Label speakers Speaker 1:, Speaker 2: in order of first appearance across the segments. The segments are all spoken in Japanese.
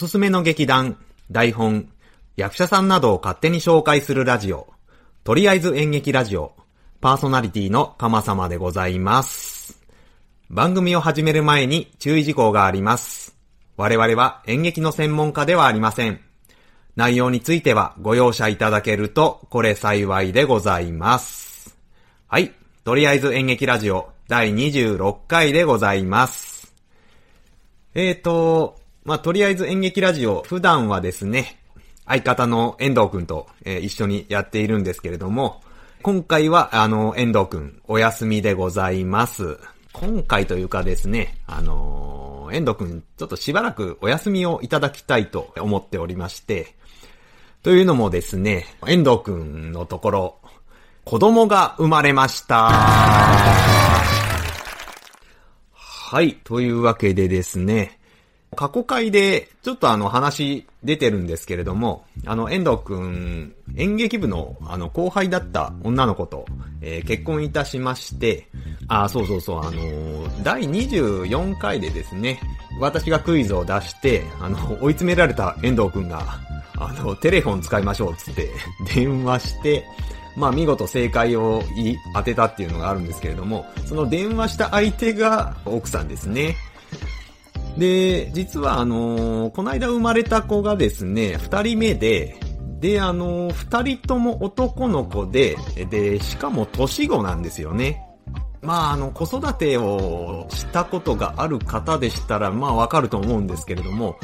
Speaker 1: おすすめの劇団、台本、役者さんなどを勝手に紹介するラジオ、とりあえず演劇ラジオ、パーソナリティのかまさまでございます。番組を始める前に注意事項があります。我々は演劇の専門家ではありません。内容についてはご容赦いただけると、これ幸いでございます。はい。とりあえず演劇ラジオ第26回でございます。えーと、まあ、とりあえず演劇ラジオ、普段はですね、相方の遠藤くんと、えー一緒にやっているんですけれども、今回は、あの、遠藤くん、お休みでございます。今回というかですね、あのー遠藤くん、ちょっとしばらくお休みをいただきたいと思っておりまして、というのもですね、遠藤くんのところ、子供が生まれました。はい。というわけでですね、過去回でちょっとあの話出てるんですけれども、あの遠藤くん、演劇部のあの後輩だった女の子と、えー結婚いたしまして、あ、そうそうそう、あのー第24回でですね、私がクイズを出して、あの、追い詰められた遠藤くんが、あの、テレフォン使いましょうつって、電話して、まあ見事正解を言い当てたっていうのがあるんですけれども、その電話した相手が奥さんですね。で、実はあのーこの間生まれた子がですね、二人目で、で、あのー二人とも男の子で、で、しかも年子なんですよね。まあ、あの、子育てをしたことがある方でしたら、まあわかると思うんですけれども、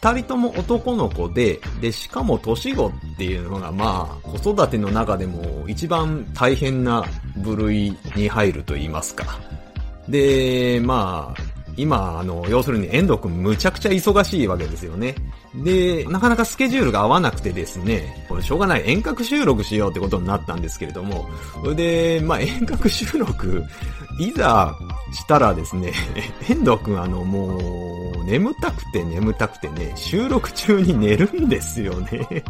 Speaker 1: 二人とも男の子で、で、しかも年子っていうのが、まあ、子育ての中でも一番大変な部類に入ると言いますか。で、まあ、今、あの、要するに遠藤くんむちゃくちゃ忙しいわけですよね。で、なかなかスケジュールが合わなくてですね、これしょうがない遠隔収録しようってことになったんですけれども、それで、まあ遠隔収録、いざしたらですね、遠藤くんあの、もう、眠たくて眠たくてね、収録中に寝るんですよね。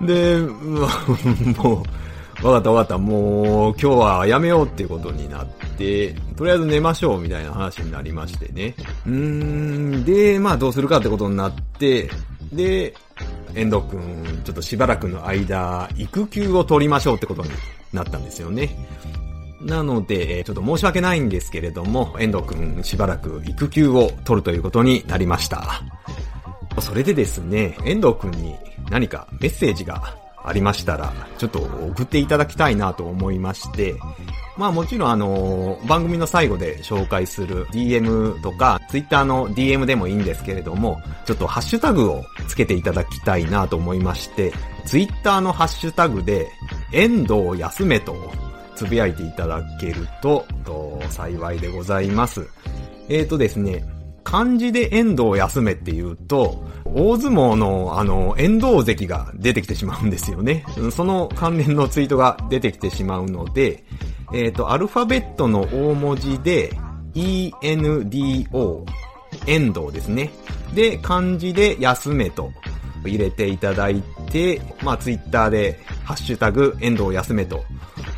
Speaker 1: で、もう、わかったわかった、もう、今日はやめようっていうことになって、とりあえず寝ましょうみたいな話になりましてね。うーん、で、まあどうするかってことになって、で、遠藤くん、ちょっとしばらくの間、育休を取りましょうってことになったんですよね。なので、ちょっと申し訳ないんですけれども、遠藤くんしばらく育休を取るということになりました。それでですね、遠藤くんに何かメッセージがありましたら、ちょっと送っていただきたいなと思いまして、まあもちろんあの、番組の最後で紹介する DM とか、Twitter の DM でもいいんですけれども、ちょっとハッシュタグをつけていただきたいなと思いまして、Twitter のハッシュタグで、遠藤休めとつぶやいていただけると、と幸いでございます。えーとですね、漢字で遠藤休めっていうと、大相撲のあの、遠藤関が出てきてしまうんですよね。その関連のツイートが出てきてしまうので、えっ、と、アルファベットの大文字で、ENDO、遠藤ですね。で、漢字で休めと入れていただいて、まあ、ツイッターで、ハッシュタグ、遠藤休めと、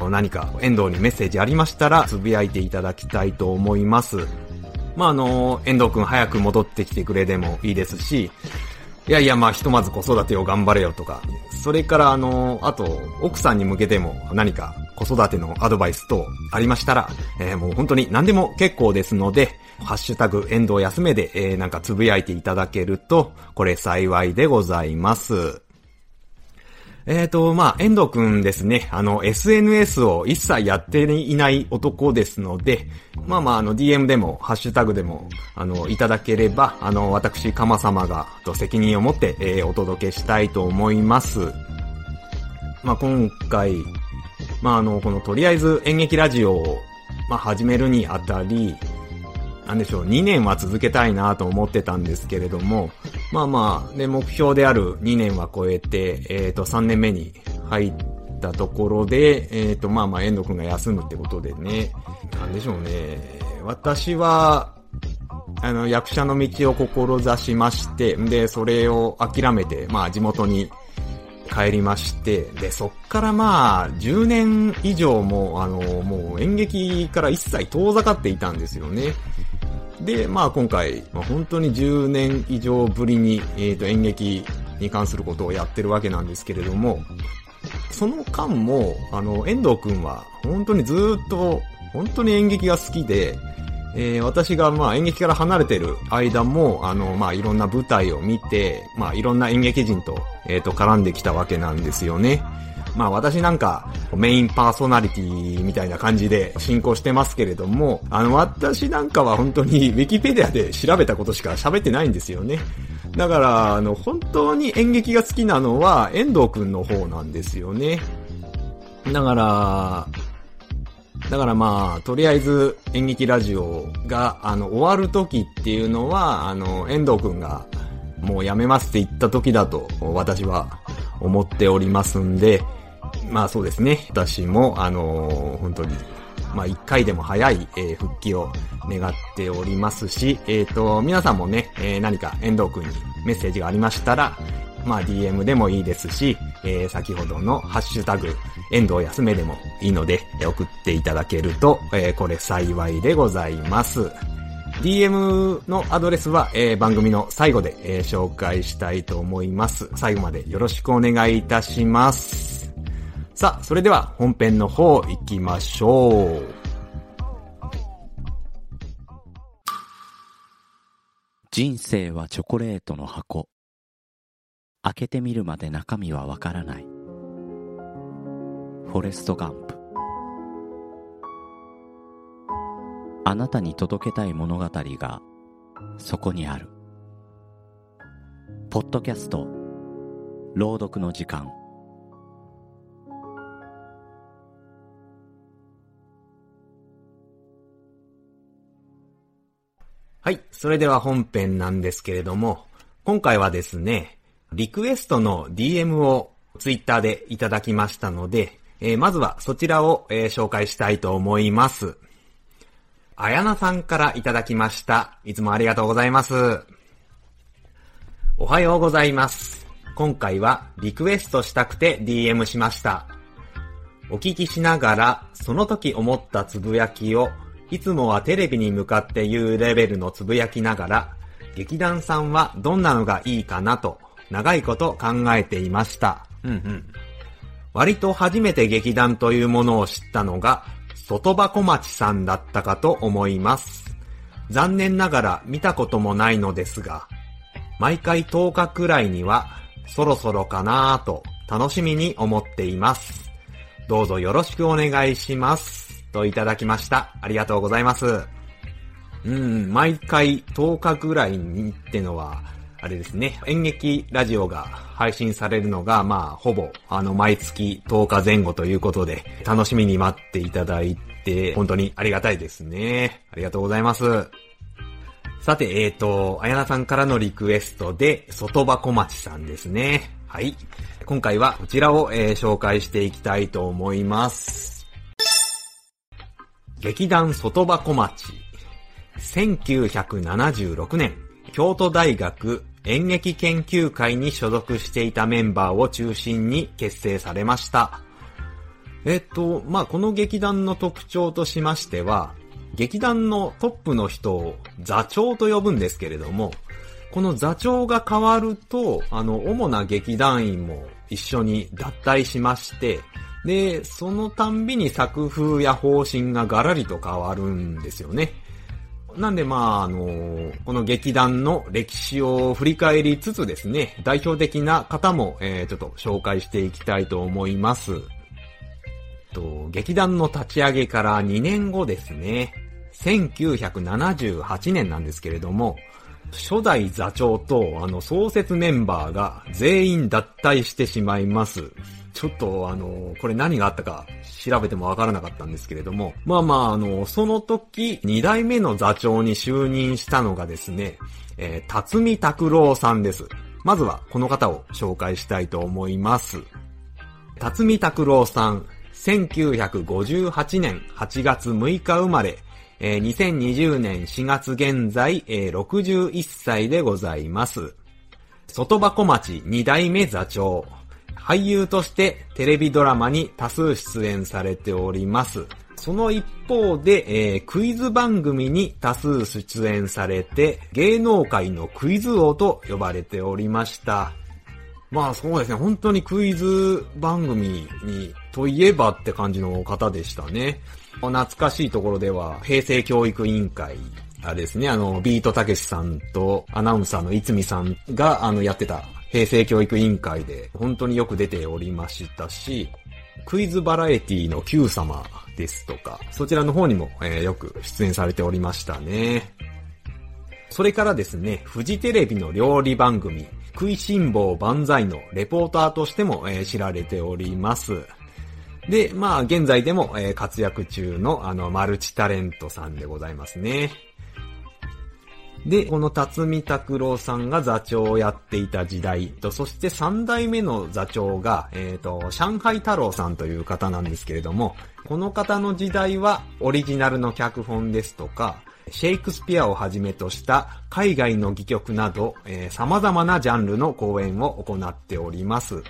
Speaker 1: 何か遠藤にメッセージありましたら、つぶやいていただきたいと思います。まあ、あの、遠藤くん早く戻ってきてくれでもいいですし、いやいや、まあ、ひとまず子育てを頑張れよとか、それから、あの、あと、奥さんに向けても何か子育てのアドバイス等ありましたら、えーもう本当に何でも結構ですので、ハッシュタグ、遠藤休めで、えーなんかつぶやいていただけると、これ幸いでございます。えーと、まあ、遠藤くんですね、あの、SNS を一切やっていない男ですので、まあまあ、あの、DM でも、ハッシュタグでも、あの、いただければ、あの、私、かま様が、と責任を持って、えーお届けしたいと思います。まあ、今回、まあ、あの、この、とりあえず演劇ラジオを、まあ、始めるにあたり、なんでしょう、2年は続けたいなと思ってたんですけれども、まあまあ、で、目標である2年は超えて、えっ、と、3年目に入ったところで、えっ、と、まあまあ、遠藤くんが休むってことでね、なんでしょうね、私は、あの、役者の道を志しまして、で、それを諦めて、まあ、地元に帰りまして、で、そっからまあ、10年以上も、あの、もう演劇から一切遠ざかっていたんですよね。で、まあ今回、まあ、本当に10年以上ぶりに、え、ー、と演劇に関することをやってるわけなんですけれども、その間も、あの、遠藤くんは本当にずっと、本当に演劇が好きで、えー、私がまあ演劇から離れてる間も、あの、まあいろんな舞台を見て、まあいろんな演劇人と、えっ、ー、と絡んできたわけなんですよね。まあ私なんかメインパーソナリティみたいな感じで進行してますけれども、あの私なんかは本当にウィキペディアで調べたことしか喋ってないんですよね。だから、あの、本当に演劇が好きなのは遠藤くんの方なんですよね。だから、だからまあ、とりあえず演劇ラジオが、あの、終わる時っていうのは、あの、遠藤くんがもうやめますって言った時だと私は思っておりますんで、まあそうですね。私も、あのー、本当に、まあ一回でも早い、えー、復帰を願っておりますし、えっ、ー、と、皆さんもね、えー、何か遠藤くんにメッセージがありましたら、まあ DM でもいいですし、えー、先ほどのハッシュタグ、遠藤休めでもいいので、送っていただけると、えー、これ幸いでございます。DM のアドレスは、えー、番組の最後で、えー、紹介したいと思います。最後までよろしくお願いいたします。さあ、それでは本編の方行きましょう。
Speaker 2: 人生はチョコレートの箱。開けてみるまで中身はわからない。フォレスト・ガンプ。あなたに届けたい物語がそこにある。ポッドキャスト朗読の時間
Speaker 1: はい。それでは本編なんですけれども、今回はですね、リクエストの DM をツイッターでいただきましたので、えー、まずはそちらを、えー、紹介したいと思います。あやなさんからいただきました。いつもありがとうございます。おはようございます。今回はリクエストしたくて DM しました。お聞きしながら、その時思ったつぶやきを、いつもはテレビに向かって言うレベルのつぶやきながら、劇団さんはどんなのがいいかなと、長いこと考えていました。うんうん。割と初めて劇団というものを知ったのが、外箱町さんだったかと思います。残念ながら見たこともないのですが、毎回10日くらいにはそろそろかなぁと楽しみに思っています。どうぞよろしくお願いします。といただきました。ありがとうございます。うん、毎回10日くらいにってのは、あれですね、演劇ラジオが配信されるのが、まあ、ほぼ、あの、毎月10日前後ということで、楽しみに待っていただいて、本当にありがたいですね。ありがとうございます。さて、えーと、あやなさんからのリクエストで、外箱町さんですね。はい。今回はこちらを、えー、紹介していきたいと思います。劇団外箱町。1976年、京都大学演劇研究会に所属していたメンバーを中心に結成されました。えっと、まあ、この劇団の特徴としましては、劇団のトップの人を座長と呼ぶんですけれども、この座長が変わると、あの、主な劇団員も一緒に脱退しまして、で、そのたんびに作風や方針がガラリと変わるんですよね。なんでまあ、あのこの劇団の歴史を振り返りつつですね、代表的な方も、えー、ちょっと紹介していきたいと思います。と、劇団の立ち上げから2年後ですね、1978年なんですけれども、初代座長とあの創設メンバーが全員脱退してしまいます。ちょっとあの、これ何があったか調べてもわからなかったんですけれども、まあまああの、その時、二代目の座長に就任したのがですね、えー、辰巳拓郎さんです。まずはこの方を紹介したいと思います。辰巳拓郎さん、1958年8月6日生まれ、えー、2020年4月現在、えー、61歳でございます。外箱町二代目座長、俳優としてテレビドラマに多数出演されております。その一方で、えー、クイズ番組に多数出演されて、芸能界のクイズ王と呼ばれておりました。まあそうですね、本当にクイズ番組に、といえばって感じの方でしたね。懐かしいところでは、平成教育委員会あれですね、あの、ビートたけしさんとアナウンサーのいつみさんが、あの、やってた平成教育委員会で、本当によく出ておりましたし、クイズバラエティの Q 様ですとか、そちらの方にも、えー、よく出演されておりましたね。それからですね、フジテレビの料理番組、食いしん坊万歳のレポーターとしても、えー、知られております。で、まあ、現在でも、えー、活躍中の、あの、マルチタレントさんでございますね。で、この辰巳拓郎さんが座長をやっていた時代と、そして三代目の座長が、えっ、ー、と、上海太郎さんという方なんですけれども、この方の時代はオリジナルの脚本ですとか、シェイクスピアをはじめとした海外の戯曲など、えー、様々なジャンルの公演を行っております。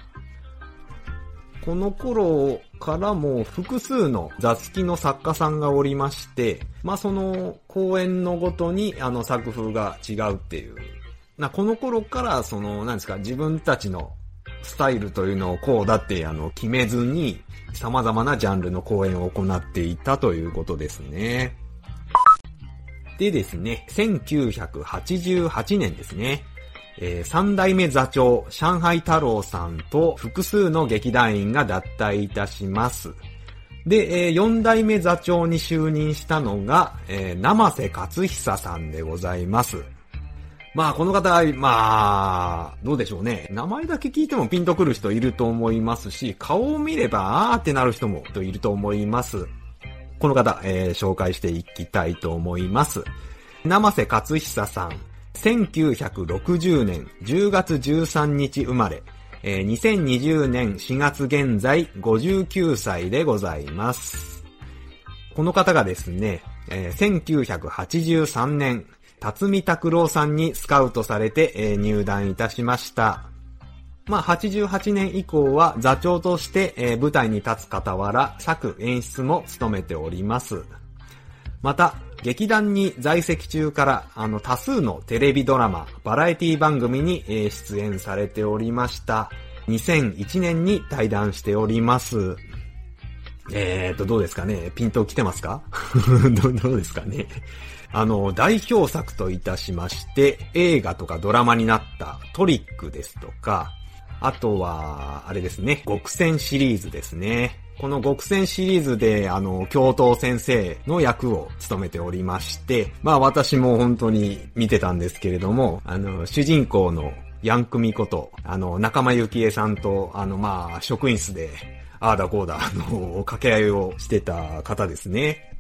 Speaker 1: この頃からも複数の座付きの作家さんがおりまして、まあその公演のごとにあの作風が違うっていう。なこの頃からその、なんですか、自分たちのスタイルというのをこうだってあの決めずに様々なジャンルの公演を行っていたということですね。でですね、1988年ですね。えー、三代目座長、上海太郎さんと複数の劇団員が脱退いたします。で、えー、四代目座長に就任したのが、えー、生瀬勝久さんでございます。まあ、この方、まあ、どうでしょうね。名前だけ聞いてもピンとくる人いると思いますし、顔を見れば、あーってなる人もいると思います。この方、えー、紹介していきたいと思います。生瀬勝久さん。1960年10月13日生まれ、えー、2020年4月現在59歳でございます。この方がですね、えー、1983年、辰巳拓郎さんにスカウトされて、えー、入団いたしました。まあ、88年以降は座長として、えー、舞台に立つ傍ら、作演出も務めております。また、劇団に在籍中から、あの、多数のテレビドラマ、バラエティ番組に、え、出演されておりました。2001年に対談しております。えーと、どうですかね？ピント来てますか？どどうですかね？あの、代表作といたしまして、映画とかドラマになったトリックですとか、あとは、あれですね、極戦シリーズですね。この極戦シリーズで、あの、教頭先生の役を務めておりまして、まあ私も本当に見てたんですけれども、あの、主人公のヤンクミこと、あの、仲間由紀恵さんと、あの、まあ、職員室で、ああだこうだ、あの、掛け合いをしてた方ですね。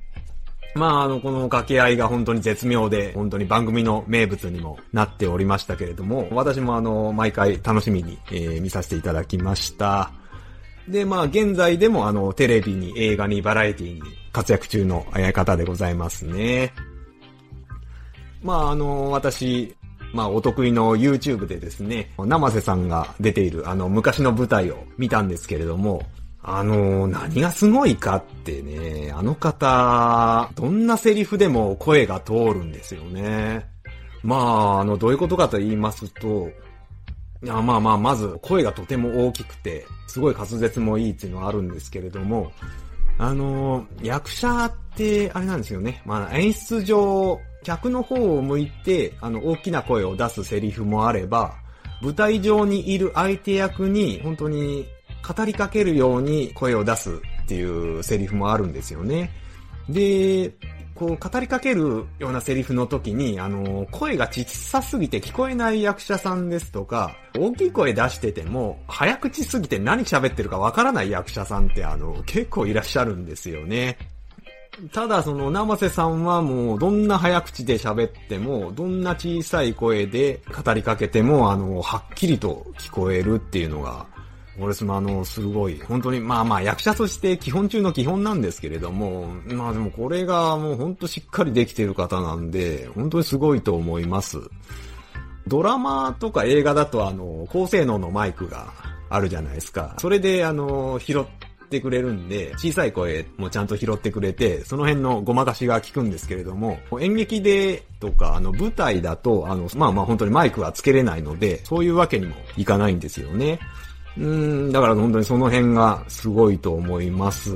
Speaker 1: まあ、あの、この掛け合いが本当に絶妙で、本当に番組の名物にもなっておりましたけれども、私もあの、毎回楽しみに、えー、見させていただきました。で、まあ、現在でもあの、テレビに、映画に、バラエティに活躍中の方でございますね。まあ、あの、私、まあ、お得意の YouTube でですね、生瀬さんが出ているあの、昔の舞台を見たんですけれども、あの、何がすごいかってね、あの方、どんなセリフでも声が通るんですよね。まあ、あの、どういうことかと言いますと、いやまあまあ、まず声がとても大きくて、すごい滑舌もいいっていうのはあるんですけれども、あの役者って、あれなんですよね。まあ、演出上、客の方を向いて、あの、大きな声を出すセリフもあれば、舞台上にいる相手役に、本当に語りかけるように声を出すっていうセリフもあるんですよね。で、こう語りかけるようなセリフの時に、あの、声が小さすぎて聞こえない役者さんですとか、大きい声出してても、早口すぎて何喋ってるかわからない役者さんってあの、結構いらっしゃるんですよね。ただその生瀬さんはもうどんな早口で喋っても、どんな小さい声で語りかけても、あの、はっきりと聞こえるっていうのが、俺そのあの、すごい、本当に、まあまあ役者として基本中の基本なんですけれども、まあでもこれがもう本当しっかりできてる方なんで、本当にすごいと思います。ドラマとか映画だとあの、高性能のマイクがあるじゃないですか。それであの、拾ってくれるんで、小さい声もちゃんと拾ってくれて、その辺のごまかしが効くんですけれども、演劇でとか、あの、舞台だと、あの、まあまあ本当にマイクはつけれないので、そういうわけにもいかないんですよね。うん、だから本当にその辺がすごいと思います。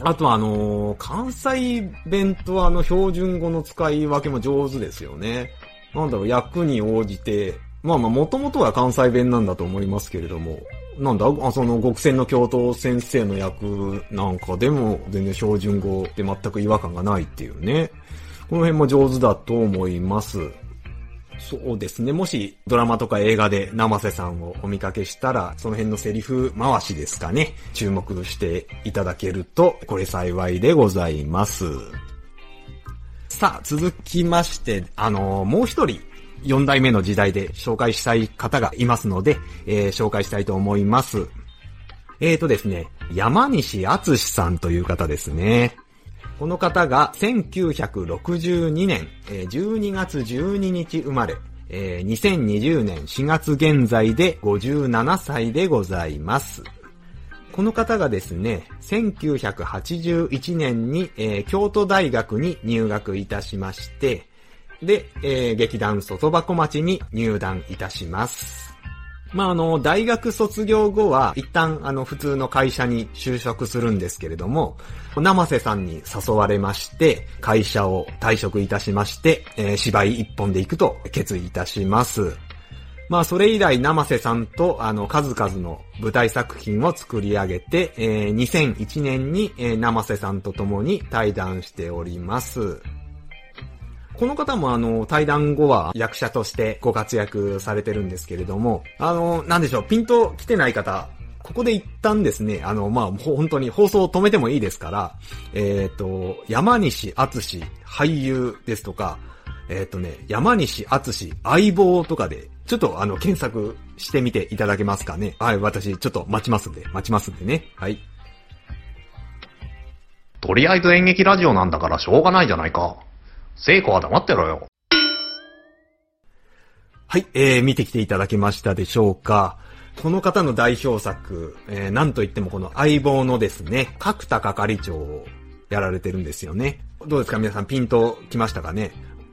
Speaker 1: あとあのー、関西弁とあの標準語の使い分けも上手ですよね。なんだろう、役に応じて、まあまあ、もともとは関西弁なんだと思いますけれども、なんだ、あその極戦の教頭先生の役なんかでも全然標準語で全く違和感がないっていうね。この辺も上手だと思います。そうですね。もしドラマとか映画で生瀬さんをお見かけしたら、その辺のセリフ回しですかね。注目していただけると、これ幸いでございます。さあ、続きまして、あのー、もう一人、4代目の時代で紹介したい方がいますので、えー、紹介したいと思います。えーとですね、山西敦さんという方ですね。この方が1962年12月12日生まれ、2020年4月現在で57歳でございます。この方がですね、1981年に、京都大学に入学いたしまして、で、劇団外箱町に入団いたします。まあ、あの、大学卒業後は、一旦、あの、普通の会社に就職するんですけれども、生瀬さんに誘われまして、会社を退職いたしまして、えー、芝居一本で行くと決意いたします。まあ、それ以来、生瀬さんと、あの、数々の舞台作品を作り上げて、えー、2001年に、えー、生瀬さんと共に対談しております。この方もあの、対談後は役者としてご活躍されてるんですけれども、あの、なんでしょう、ピンと来てない方、ここで一旦ですね、あの、まあ、本当に放送を止めてもいいですから、えっ、ー、と、山西敦俳優ですとか、えっ、ー、とね、山西敦相棒とかで、ちょっとあの、検索してみていただけますかね。はい、私、ちょっと待ちますんで、待ちますんでね。はい。
Speaker 3: とりあえず演劇ラジオなんだからしょうがないじゃないか。聖子は黙ってろよ。
Speaker 1: はい、えー、見てきていただけましたでしょうか。この方の代表作、えー、なんといってもこの相棒のですね、角田係長をやられてるんですよね。どうですか？皆さんピンと来ましたかね？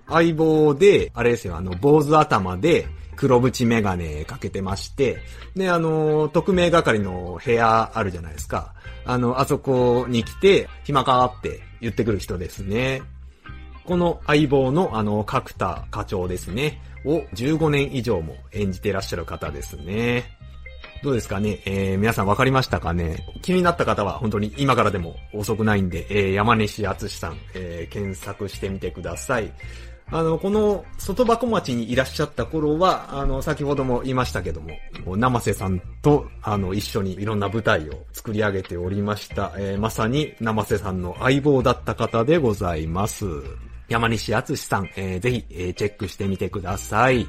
Speaker 1: 相棒で、あれですよ、あの、坊主頭で、黒縁メガネかけてまして、で、あの、特命係の部屋あるじゃないですか。あの、あそこに来て、暇かって言ってくる人ですね。この相棒のあの、角田課長ですね。を15年以上も演じていらっしゃる方ですね。どうですかね？えー、皆さんわかりましたかね？気になった方は本当に今からでも遅くないんで、えー、山西敦さん、えー、検索してみてください。あの、この外箱町にいらっしゃった頃は、あの、先ほども言いましたけども、生瀬さんと、あの、一緒にいろんな舞台を作り上げておりました。えー、まさに生瀬さんの相棒だった方でございます。山西敦さん、えー、ぜひ、えー、チェックしてみてください。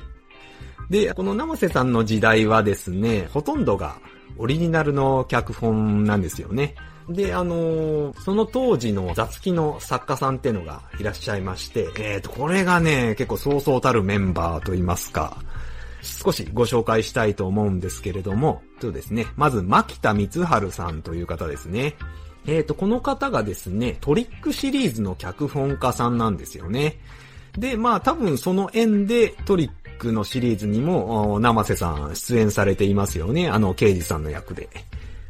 Speaker 1: で、この生瀬さんの時代はですね、ほとんどがオリジナルの脚本なんですよね。で、あのー、その当時の雑記の作家さんっていうのがいらっしゃいまして、えっ、ー、と、これがね、結構そうそうたるメンバーと言いますか、少しご紹介したいと思うんですけれども、そうですね、まず、牧田光春さんという方ですね。えっ、ー、と、この方がですね、トリックシリーズの脚本家さんなんですよね。で、まあ多分その縁でトリックのシリーズにも、生瀬さん出演されていますよね。あの、刑事さんの役で。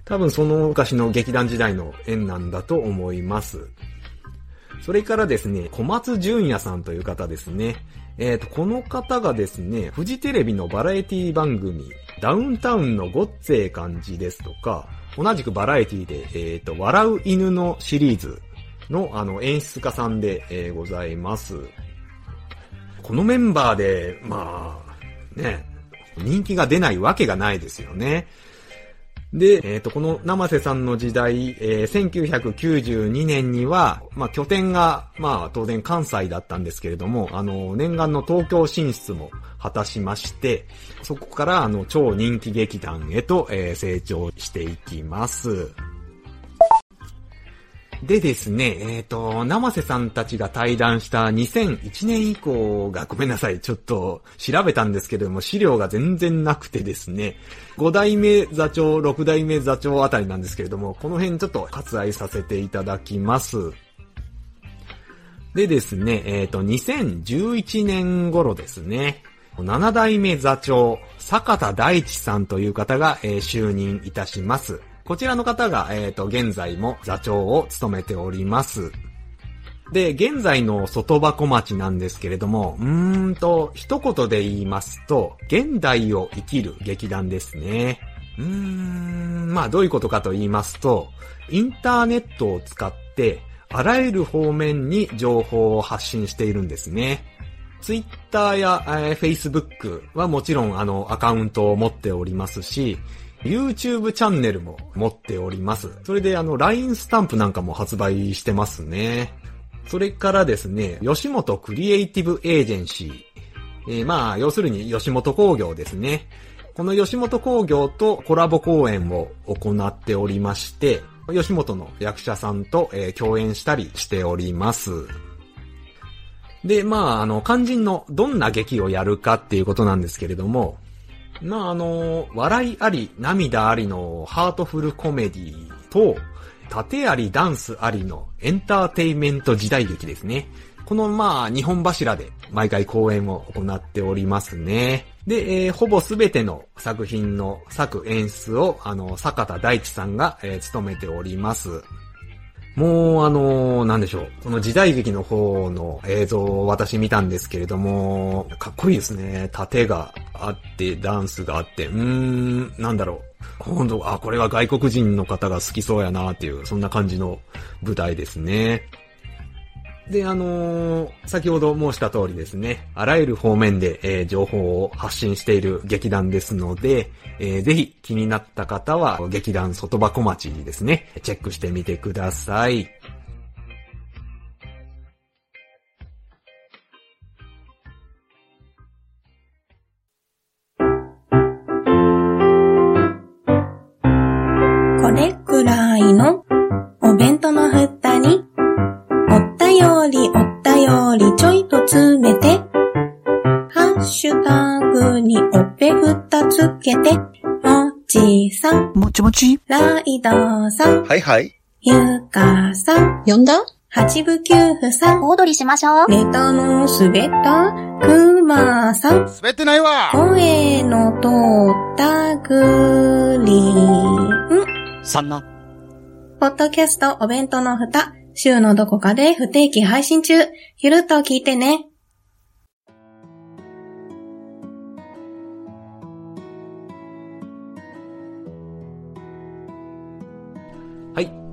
Speaker 1: 多分その昔の劇団時代の縁なんだと思います。それからですね、小松淳也さんという方ですね。えっ、ー、と、この方がですね、フジテレビのバラエティ番組、ダウンタウンのごっつえ感じですとか、同じくバラエティで、えっ、ー、と、笑う犬のシリーズの、あの、演出家さんで、えー、ございます。このメンバーで、まあ、ね、人気が出ないわけがないですよね。で、えっ、ー、と、この生瀬さんの時代、えー、1992年には、まあ、拠点が、まあ、当然関西だったんですけれども、あの、念願の東京進出も果たしまして、そこから、あの、超人気劇団へと、えー、成長していきます。でですね、えっ、と、生瀬さんたちが対談した2001年以降がごめんなさい、ちょっと調べたんですけれども、資料が全然なくてですね、5代目座長、6代目座長あたりなんですけれども、この辺ちょっと割愛させていただきます。でですね、えっ、と、2011年頃ですね、7代目座長、坂田大地さんという方が、えー就任いたします。こちらの方が、えっ、と、現在も座長を務めております。で、現在の外箱町なんですけれども、うーんと、一言で言いますと、現代を生きる劇団ですね。うーん、まあどういうことかと言いますと、インターネットを使って、あらゆる方面に情報を発信しているんですね。ツイッターや、えー、Facebook はもちろんあのアカウントを持っておりますし、YouTube チャンネルも持っております。それであの LINE スタンプなんかも発売してますね。それからですね、吉本クリエイティブエージェンシー。えーまあ、要するに吉本工業ですね。この吉本工業とコラボ公演を行っておりまして、吉本の役者さんと、えー共演したりしております。で、まあ、あの、肝心のどんな劇をやるかっていうことなんですけれども、まあ、あの、笑いあり、涙ありのハートフルコメディと、盾あり、ダンスありのエンターテイメント時代劇ですね。この、まあ、日本柱で毎回公演を行っておりますね。で、えーほぼすべての作品の作演出を、あの、坂田大地さんが、えー務めております。もう、あのーなんでしょう。この時代劇の方の映像を私見たんですけれども、かっこいいですね。盾があって、ダンスがあって、うーん、なんだろう。本当あ、これは外国人の方が好きそうやなっていう、そんな感じの舞台ですね。で、あのー先ほど申した通りですね、あらゆる方面で、えー情報を発信している劇団ですので、えーぜひ気になった方は、劇団外箱町にですね、チェックしてみてください。
Speaker 4: これくらいライドさん、
Speaker 5: はいはい。
Speaker 4: ゆかさん、
Speaker 6: 呼んだ？
Speaker 4: 八部九夫さん、
Speaker 6: 小躍りしましょう。
Speaker 4: ネタの滑ったくまさん、
Speaker 5: 滑ってないわ
Speaker 4: 声の通ったグリーン。
Speaker 2: さんな。
Speaker 4: ポッドキャストお弁当の蓋、週のどこかで不定期配信中。ゆるっと聞いてね。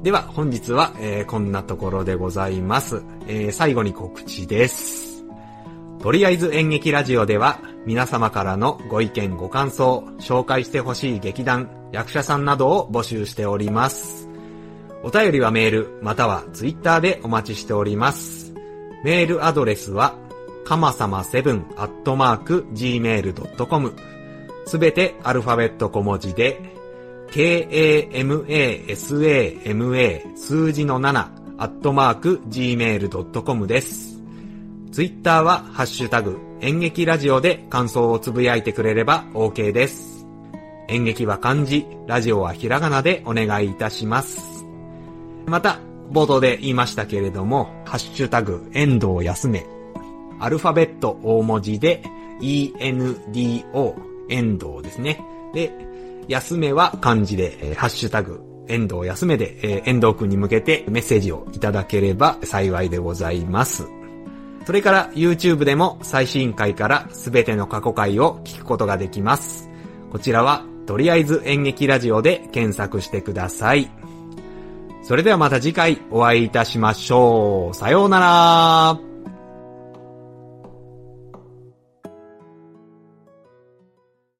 Speaker 1: では、本日は、えーこんなところでございます。えー最後に告知です。とりあえず演劇ラジオでは、皆様からのご意見ご感想、紹介してほしい劇団、役者さんなどを募集しております。お便りはメール、またはツイッターでお待ちしております。メールアドレスは、かまさま7 gmail.com すべてアルファベット小文字で、k-a-m-a-s-a-m-a 数字の7アットマーク gmail.com です。ツイッターはハッシュタグ演劇ラジオで感想をつぶやいてくれれば OK です。演劇は漢字、ラジオはひらがなでお願いいたします。また、冒頭で言いましたけれども、ハッシュタグ遠藤休めアルファベット大文字で ENDO 遠藤ですね。で、休めは漢字で、えーハッシュタグ遠藤休めで、えー遠藤くんに向けてメッセージをいただければ幸いでございます。それから YouTube でも最新回からすべての過去回を聞くことができます。こちらはとりあえず演劇ラジオで検索してください。それではまた次回お会いいたしましょう。さようなら。